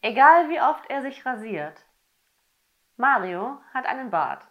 Egal wie oft er sich rasiert. Mario hat einen Bart.